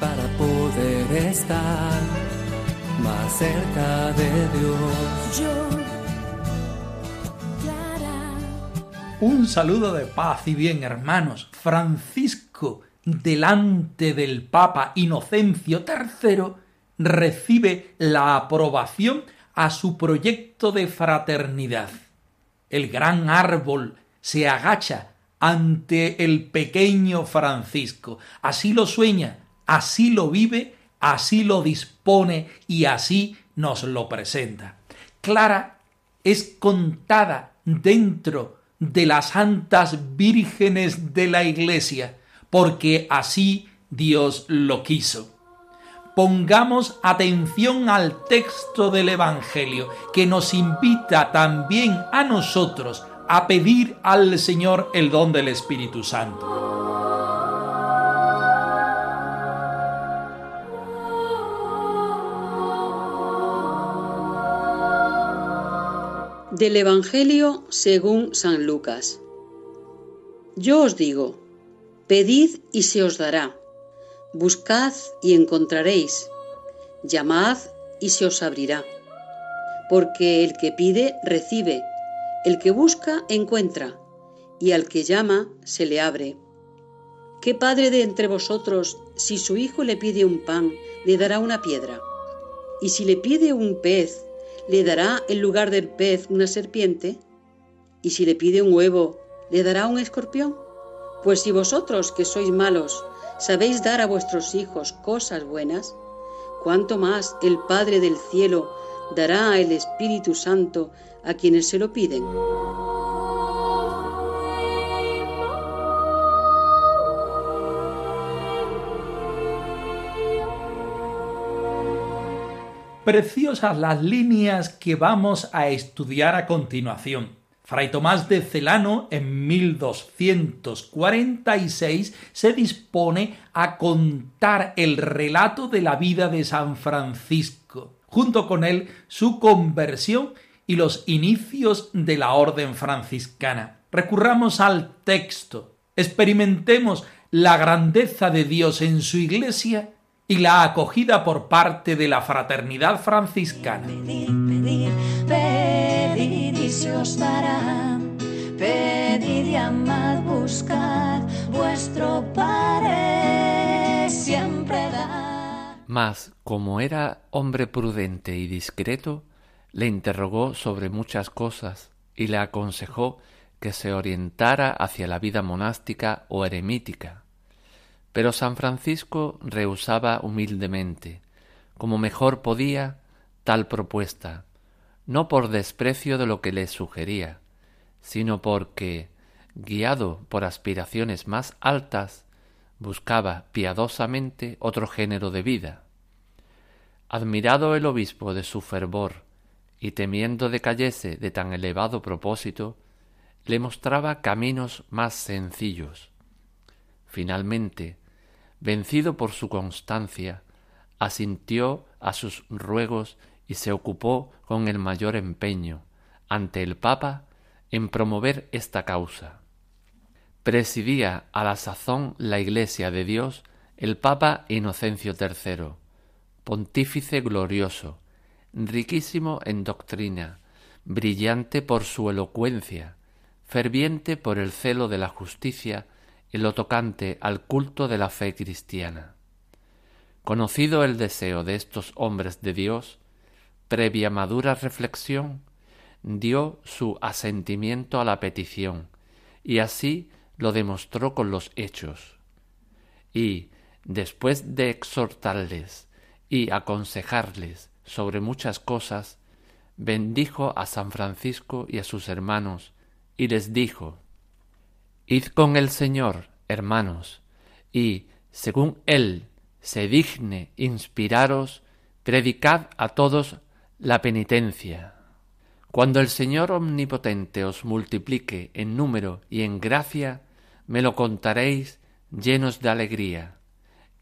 para poder estar más cerca de Dios. Yo, Clara, Un saludo de paz y bien, hermanos. Francisco, delante del Papa Inocencio III, recibe la aprobación a su proyecto de fraternidad. El gran árbol se agacha ante el pequeño Francisco. Así lo sueña, así lo vive, así lo dispone y así nos lo presenta. Clara es contada dentro de las santas vírgenes de la Iglesia, porque así Dios lo quiso. Pongamos atención al texto del Evangelio, que nos invita también a nosotros a pedir al Señor el don del Espíritu Santo. Del Evangelio según San Lucas. Yo os digo, pedid y se os dará, buscad y encontraréis, llamad y se os abrirá. Porque el que pide, recibe, el que busca, encuentra, y al que llama, se le abre. ¿Qué padre de entre vosotros, si su hijo le pide un pan, le dará una piedra? Y si le pide un pez, ¿le dará en lugar del pez una serpiente? ¿Y si le pide un huevo, le dará un escorpión? Pues si vosotros, que sois malos, sabéis dar a vuestros hijos cosas buenas, ¿cuánto más el Padre del cielo dará el Espíritu Santo a quienes se lo piden? Preciosas las líneas que vamos a estudiar a continuación. Fray Tomás de Celano en 1246 se dispone a contar el relato de la vida de San Francisco, junto con él su conversión y los inicios de la orden franciscana. Recurramos al texto, experimentemos la grandeza de Dios en su iglesia y la acogida por parte de la fraternidad franciscana. pedid, y amad, buscad, vuestro Padre siempre da. Mas, como era hombre prudente y discreto, le interrogó sobre muchas cosas y le aconsejó que se orientara hacia la vida monástica o eremítica. Pero San Francisco rehusaba humildemente, como mejor podía, tal propuesta, no por desprecio de lo que le sugería, sino porque, guiado por aspiraciones más altas, buscaba piadosamente otro género de vida. Admirado el obispo de su fervor y temiendo decayese de tan elevado propósito, le mostraba caminos más sencillos. Finalmente, vencido por su constancia, asintió a sus ruegos y se ocupó con el mayor empeño ante el Papa en promover esta causa. Presidía a la sazón la Iglesia de Dios el Papa Inocencio III, pontífice glorioso, riquísimo en doctrina, brillante por su elocuencia, ferviente por el celo de la justicia en lo tocante al culto de la fe cristiana. Conocido el deseo de estos hombres de Dios, previa madura reflexión, dio su asentimiento a la petición, y así lo demostró con los hechos. Y, después de exhortarles y aconsejarles sobre muchas cosas, bendijo a San Francisco y a sus hermanos, y les dijo, Id con el Señor, hermanos, y, según Él se digne inspiraros, predicad a todos la penitencia. Cuando el Señor Omnipotente os multiplique en número y en gracia, me lo contaréis llenos de alegría,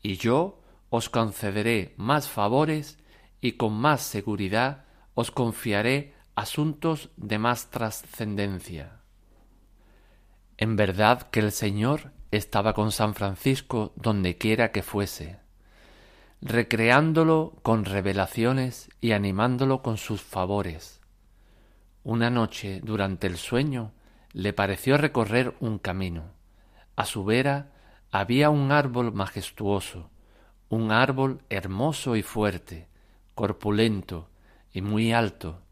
y yo os concederé más favores y con más seguridad os confiaré asuntos de más trascendencia. En verdad que el Señor estaba con San Francisco donde quiera que fuese, recreándolo con revelaciones y animándolo con sus favores. Una noche, durante el sueño, le pareció recorrer un camino. A su vera había un árbol majestuoso, un árbol hermoso y fuerte, corpulento y muy alto.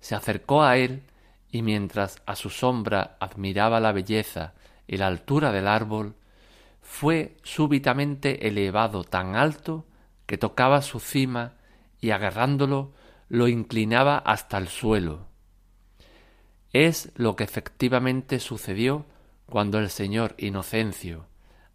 Se acercó a él y mientras a su sombra admiraba la belleza y la altura del árbol, fue súbitamente elevado tan alto que tocaba su cima y agarrándolo lo inclinaba hasta el suelo. Es lo que efectivamente sucedió cuando el señor Inocencio,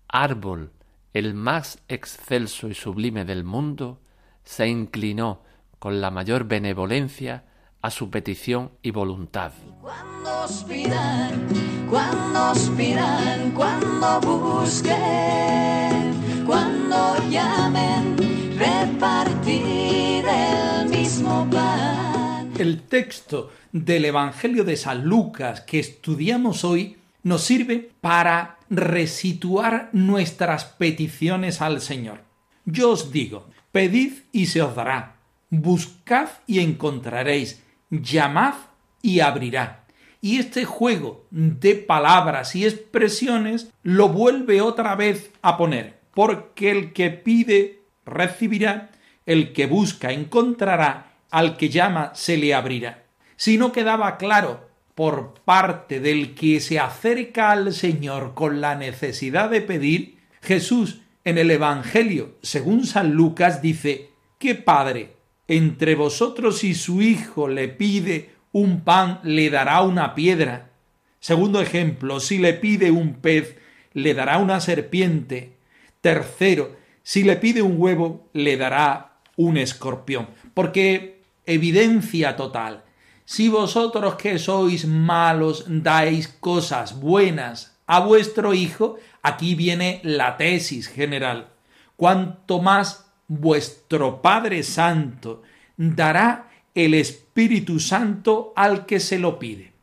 árbol el más excelso y sublime del mundo, se inclinó con la mayor benevolencia a su petición y voluntad. Cuando os pidan, cuando os pidan, cuando busquen, cuando llamen, repartir el mismo pan. El texto del Evangelio de San Lucas que estudiamos hoy nos sirve para resituar nuestras peticiones al Señor. Yo os digo, pedid y se os dará, buscad y encontraréis, llamad y abrirá. Y este juego de palabras y expresiones lo vuelve otra vez a poner, porque el que pide recibirá, el que busca encontrará, al que llama se le abrirá. Si no quedaba claro por parte del que se acerca al Señor con la necesidad de pedir, Jesús en el Evangelio, según San Lucas, dice, ¿qué padre entre vosotros y su hijo le pide un pan, le dará una piedra? Segundo ejemplo, si le pide un pez, le dará una serpiente. Tercero, si le pide un huevo, le dará un escorpión. Porque evidencia total, si vosotros que sois malos dais cosas buenas a vuestro Hijo, aquí viene la tesis general. Cuanto más vuestro Padre Santo dará el Espíritu Santo al que se lo pide.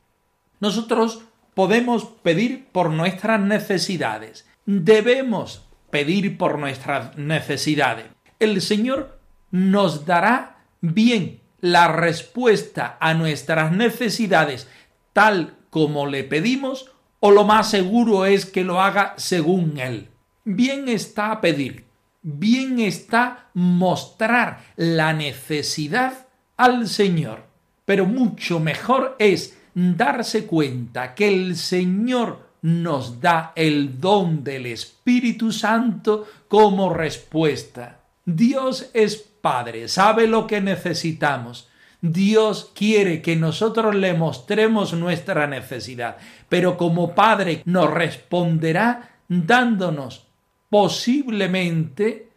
Nosotros podemos pedir por nuestras necesidades, debemos pedir por nuestras necesidades. El Señor nos dará bien la respuesta a nuestras necesidades tal como le pedimos o lo más seguro es que lo haga según Él. Bien está pedir, bien está mostrar la necesidad al Señor, pero mucho mejor es darse cuenta que el Señor nos da el don del Espíritu Santo como respuesta. Dios es Padre, sabe lo que necesitamos. Dios quiere que nosotros le mostremos nuestra necesidad, pero como Padre nos responderá dándonos posiblemente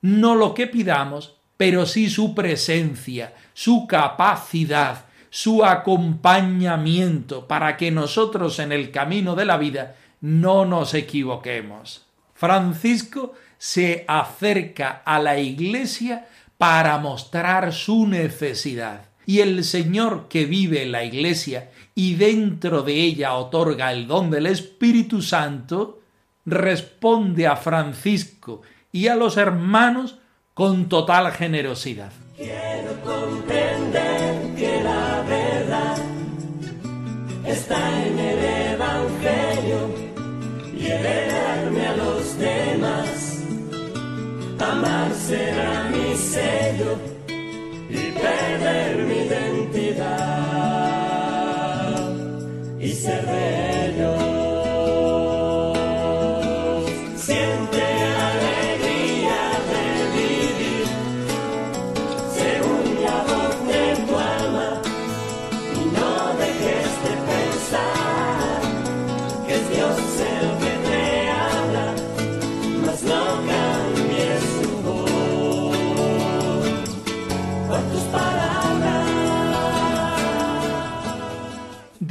no lo que pidamos, pero sí su presencia, su capacidad, su acompañamiento para que nosotros en el camino de la vida no nos equivoquemos. Francisco se acerca a la iglesia para mostrar su necesidad. Y el Señor que vive en la iglesia y dentro de ella otorga el don del Espíritu Santo, responde a Francisco y a los hermanos con total generosidad. Quiero comprender que la verdad está en el Evangelio y a los demás. Amar será mi sello y perder mi identidad y ser de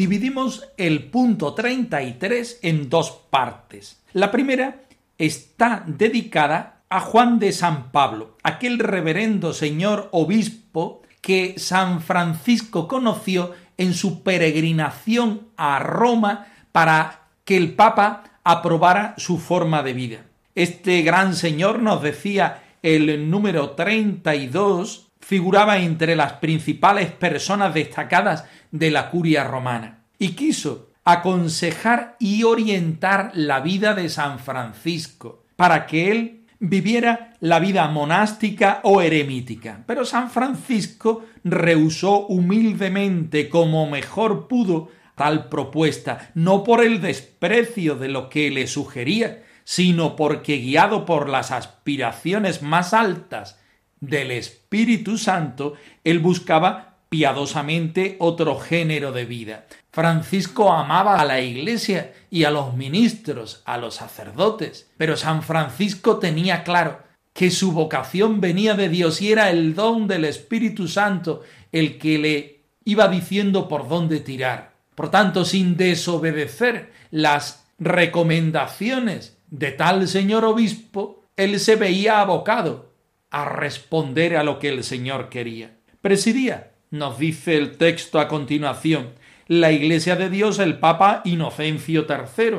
dividimos el punto 33 en dos partes. La primera está dedicada a Juan de San Pablo, aquel reverendo señor obispo que San Francisco conoció en su peregrinación a Roma para que el Papa aprobara su forma de vida. Este gran señor nos decía el número 32 figuraba entre las principales personas destacadas de la curia romana y quiso aconsejar y orientar la vida de San Francisco para que él viviera la vida monástica o eremítica. Pero San Francisco rehusó humildemente como mejor pudo tal propuesta, no por el desprecio de lo que le sugería, sino porque guiado por las aspiraciones más altas del Espíritu Santo, él buscaba piadosamente otro género de vida. Francisco amaba a la Iglesia y a los ministros, a los sacerdotes, pero San Francisco tenía claro que su vocación venía de Dios y era el don del Espíritu Santo el que le iba diciendo por dónde tirar. Por tanto, sin desobedecer las recomendaciones de tal señor obispo, él se veía abocado a responder a lo que el Señor quería. Presidía, nos dice el texto a continuación, la Iglesia de Dios el Papa Inocencio III,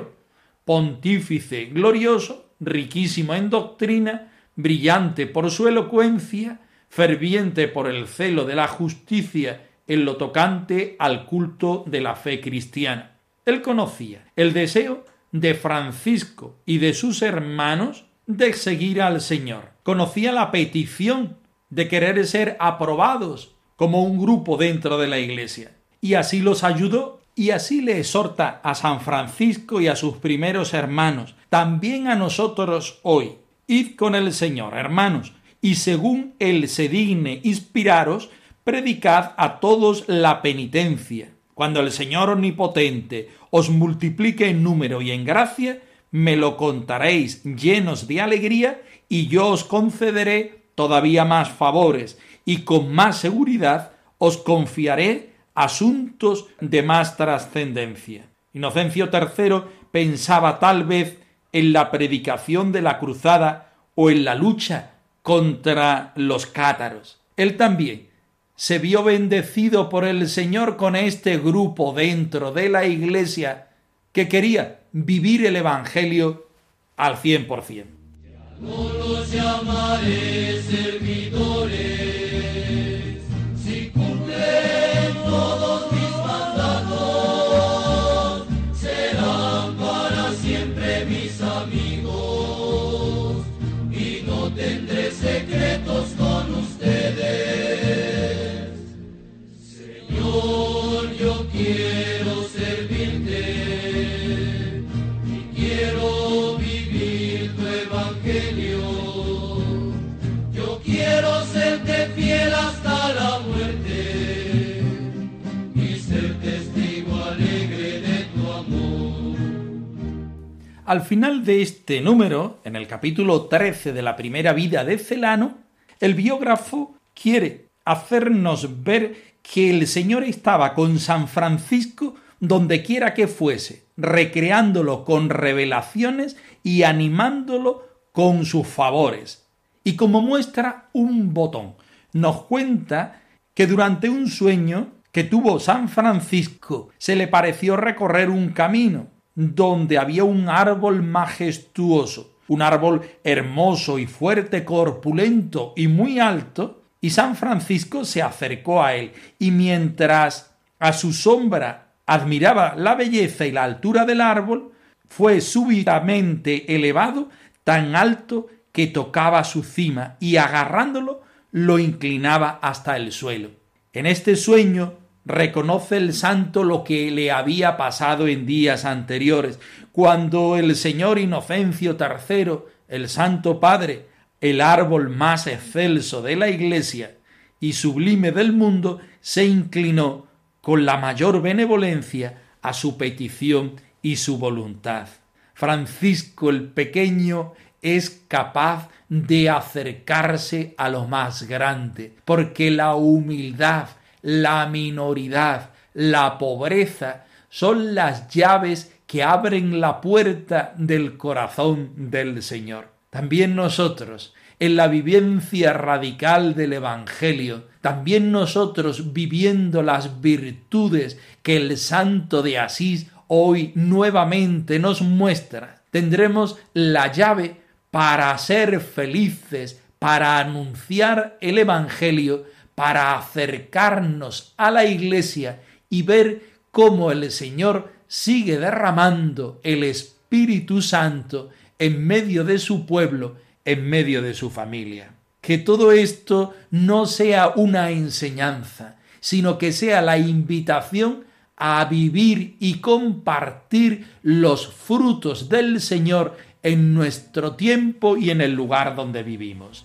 pontífice glorioso, riquísimo en doctrina, brillante por su elocuencia, ferviente por el celo de la justicia en lo tocante al culto de la fe cristiana. Él conocía el deseo de Francisco y de sus hermanos de seguir al Señor. Conocía la petición de querer ser aprobados como un grupo dentro de la Iglesia. Y así los ayudó y así le exhorta a San Francisco y a sus primeros hermanos, también a nosotros hoy. Id con el Señor, hermanos, y según Él se digne inspiraros, predicad a todos la penitencia. Cuando el Señor Omnipotente os multiplique en número y en gracia, me lo contaréis llenos de alegría y yo os concederé todavía más favores y con más seguridad os confiaré asuntos de más trascendencia. Inocencio III pensaba tal vez en la predicación de la cruzada o en la lucha contra los cátaros. Él también se vio bendecido por el Señor con este grupo dentro de la iglesia que quería vivir el Evangelio al cien por cien. No los servidores, Al final de este número, en el capítulo 13 de la primera vida de Celano, el biógrafo quiere hacernos ver que el Señor estaba con San Francisco donde quiera que fuese, recreándolo con revelaciones y animándolo con sus favores. Y como muestra un botón, nos cuenta que durante un sueño que tuvo San Francisco se le pareció recorrer un camino donde había un árbol majestuoso, un árbol hermoso y fuerte, corpulento y muy alto, y San Francisco se acercó a él, y mientras a su sombra admiraba la belleza y la altura del árbol, fue súbitamente elevado tan alto que tocaba su cima y agarrándolo lo inclinaba hasta el suelo. En este sueño reconoce el santo lo que le había pasado en días anteriores, cuando el señor Inocencio III, el Santo Padre, el árbol más excelso de la Iglesia y sublime del mundo, se inclinó con la mayor benevolencia a su petición y su voluntad. Francisco el Pequeño es capaz de acercarse a lo más grande, porque la humildad, la minoridad, la pobreza son las llaves que abren la puerta del corazón del Señor. También nosotros, en la vivencia radical del Evangelio, también nosotros viviendo las virtudes que el santo de Asís hoy nuevamente nos muestra, tendremos la llave para ser felices, para anunciar el Evangelio, para acercarnos a la Iglesia y ver cómo el Señor sigue derramando el Espíritu Santo en medio de su pueblo, en medio de su familia. Que todo esto no sea una enseñanza, sino que sea la invitación a vivir y compartir los frutos del Señor en nuestro tiempo y en el lugar donde vivimos.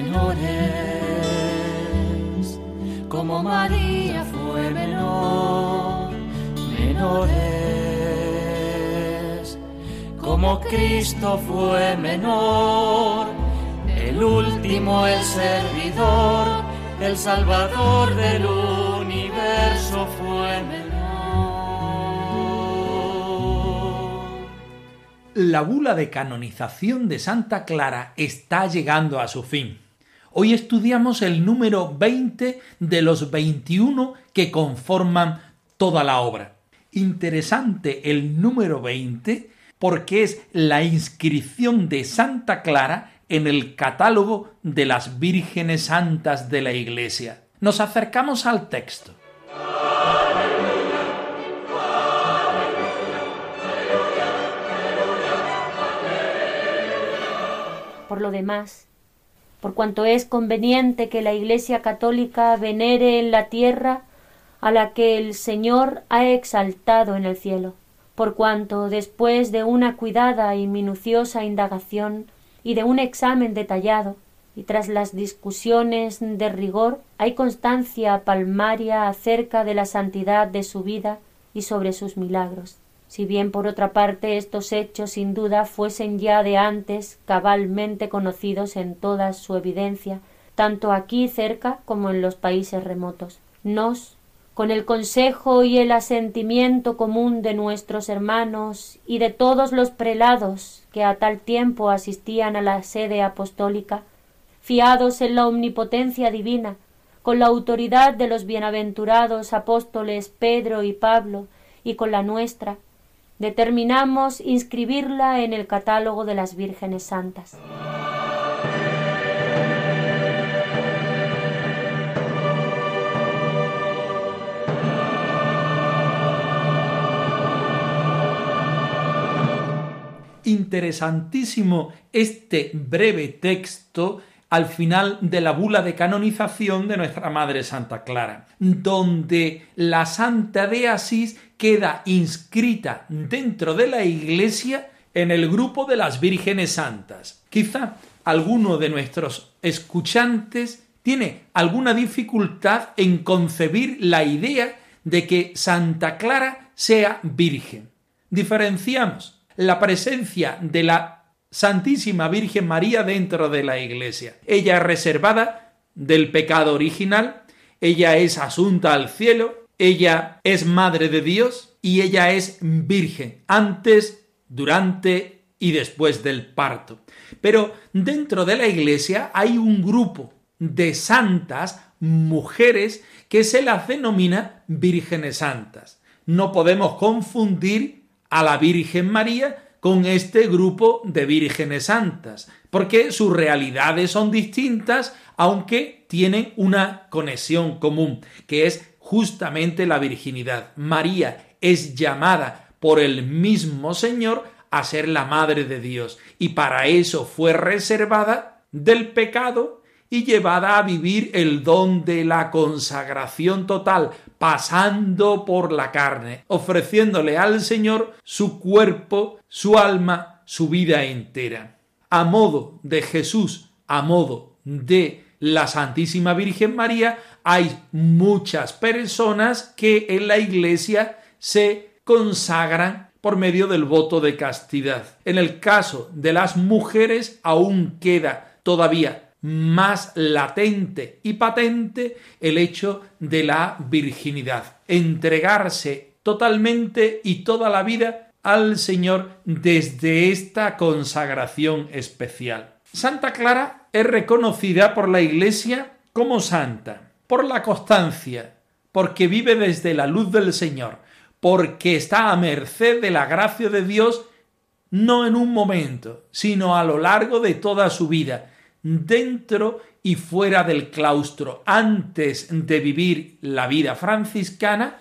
Menores, como María fue menor. Menores, como Cristo fue menor. El último, el servidor, el salvador del universo fue menor. La bula de canonización de Santa Clara está llegando a su fin. Hoy estudiamos el número 20 de los 21 que conforman toda la obra. Interesante el número 20 porque es la inscripción de Santa Clara en el catálogo de las vírgenes santas de la Iglesia. Nos acercamos al texto. Por lo demás, por cuanto es conveniente que la Iglesia católica venere en la tierra a la que el Señor ha exaltado en el cielo, por cuanto después de una cuidada y minuciosa indagación y de un examen detallado, y tras las discusiones de rigor, hay constancia palmaria acerca de la santidad de su vida y sobre sus milagros. Si bien por otra parte estos hechos sin duda fuesen ya de antes cabalmente conocidos en toda su evidencia, tanto aquí cerca como en los países remotos. Nos, con el consejo y el asentimiento común de nuestros hermanos y de todos los prelados que a tal tiempo asistían a la sede apostólica, fiados en la omnipotencia divina, con la autoridad de los bienaventurados apóstoles Pedro y Pablo, y con la nuestra, determinamos inscribirla en el catálogo de las vírgenes santas. Interesantísimo este breve texto al final de la bula de canonización de nuestra Madre Santa Clara, donde la Santa de Asís queda inscrita dentro de la Iglesia en el grupo de las vírgenes santas. Quizá alguno de nuestros escuchantes tiene alguna dificultad en concebir la idea de que Santa Clara sea virgen. Diferenciamos la presencia de la Santísima Virgen María dentro de la Iglesia. Ella es reservada del pecado original, ella es asunta al cielo, ella es madre de Dios y ella es virgen antes, durante y después del parto. Pero dentro de la Iglesia hay un grupo de santas mujeres que se las denomina vírgenes santas. No podemos confundir a la Virgen María con este grupo de vírgenes santas, porque sus realidades son distintas, aunque tienen una conexión común, que es justamente la virginidad. María es llamada por el mismo Señor a ser la Madre de Dios, y para eso fue reservada del pecado y llevada a vivir el don de la consagración total, pasando por la carne, ofreciéndole al Señor su cuerpo, su alma, su vida entera. A modo de Jesús, a modo de la Santísima Virgen María, hay muchas personas que en la Iglesia se consagran por medio del voto de castidad. En el caso de las mujeres aún queda todavía más latente y patente el hecho de la virginidad. Entregarse totalmente y toda la vida al Señor desde esta consagración especial. Santa Clara es reconocida por la Iglesia como santa, por la constancia, porque vive desde la luz del Señor, porque está a merced de la gracia de Dios no en un momento, sino a lo largo de toda su vida, dentro y fuera del claustro, antes de vivir la vida franciscana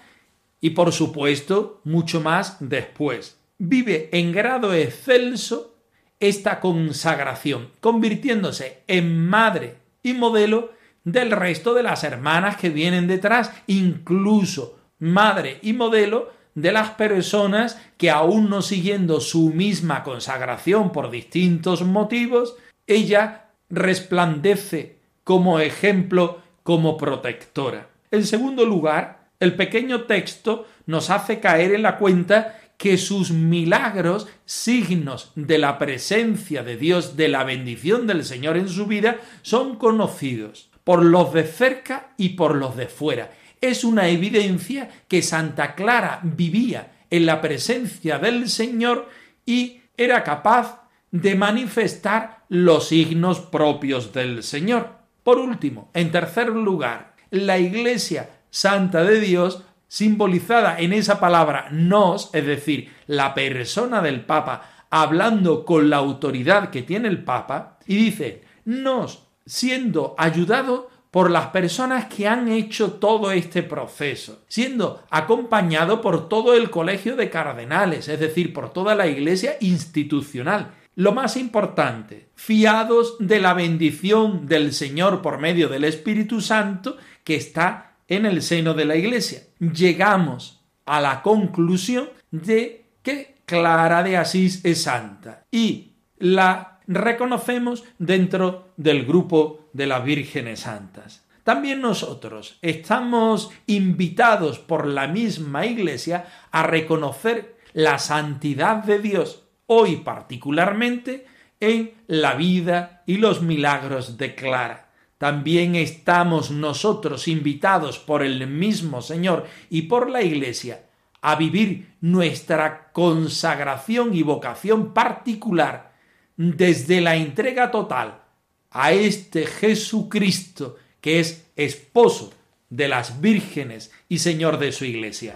y por supuesto mucho más después. Vive en grado excelso esta consagración, convirtiéndose en madre y modelo del resto de las hermanas que vienen detrás, incluso madre y modelo de las personas que aún no siguiendo su misma consagración por distintos motivos, ella resplandece como ejemplo, como protectora. En segundo lugar, el pequeño texto nos hace caer en la cuenta que sus milagros, signos de la presencia de Dios, de la bendición del Señor en su vida, son conocidos por los de cerca y por los de fuera. Es una evidencia que Santa Clara vivía en la presencia del Señor y era capaz de manifestar los signos propios del Señor. Por último, en tercer lugar, la Iglesia Santa de Dios, simbolizada en esa palabra nos, es decir, la persona del Papa, hablando con la autoridad que tiene el Papa, y dice, nos, siendo ayudado por las personas que han hecho todo este proceso, siendo acompañado por todo el colegio de cardenales, es decir, por toda la Iglesia institucional, lo más importante, fiados de la bendición del Señor por medio del Espíritu Santo que está en el seno de la Iglesia. Llegamos a la conclusión de que Clara de Asís es santa y la reconocemos dentro del grupo de las vírgenes santas. También nosotros estamos invitados por la misma Iglesia a reconocer la santidad de Dios hoy particularmente en la vida y los milagros de Clara. También estamos nosotros invitados por el mismo Señor y por la Iglesia a vivir nuestra consagración y vocación particular desde la entrega total a este Jesucristo que es esposo de las vírgenes y Señor de su Iglesia.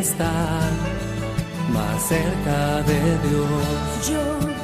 Estar más cerca de Dios.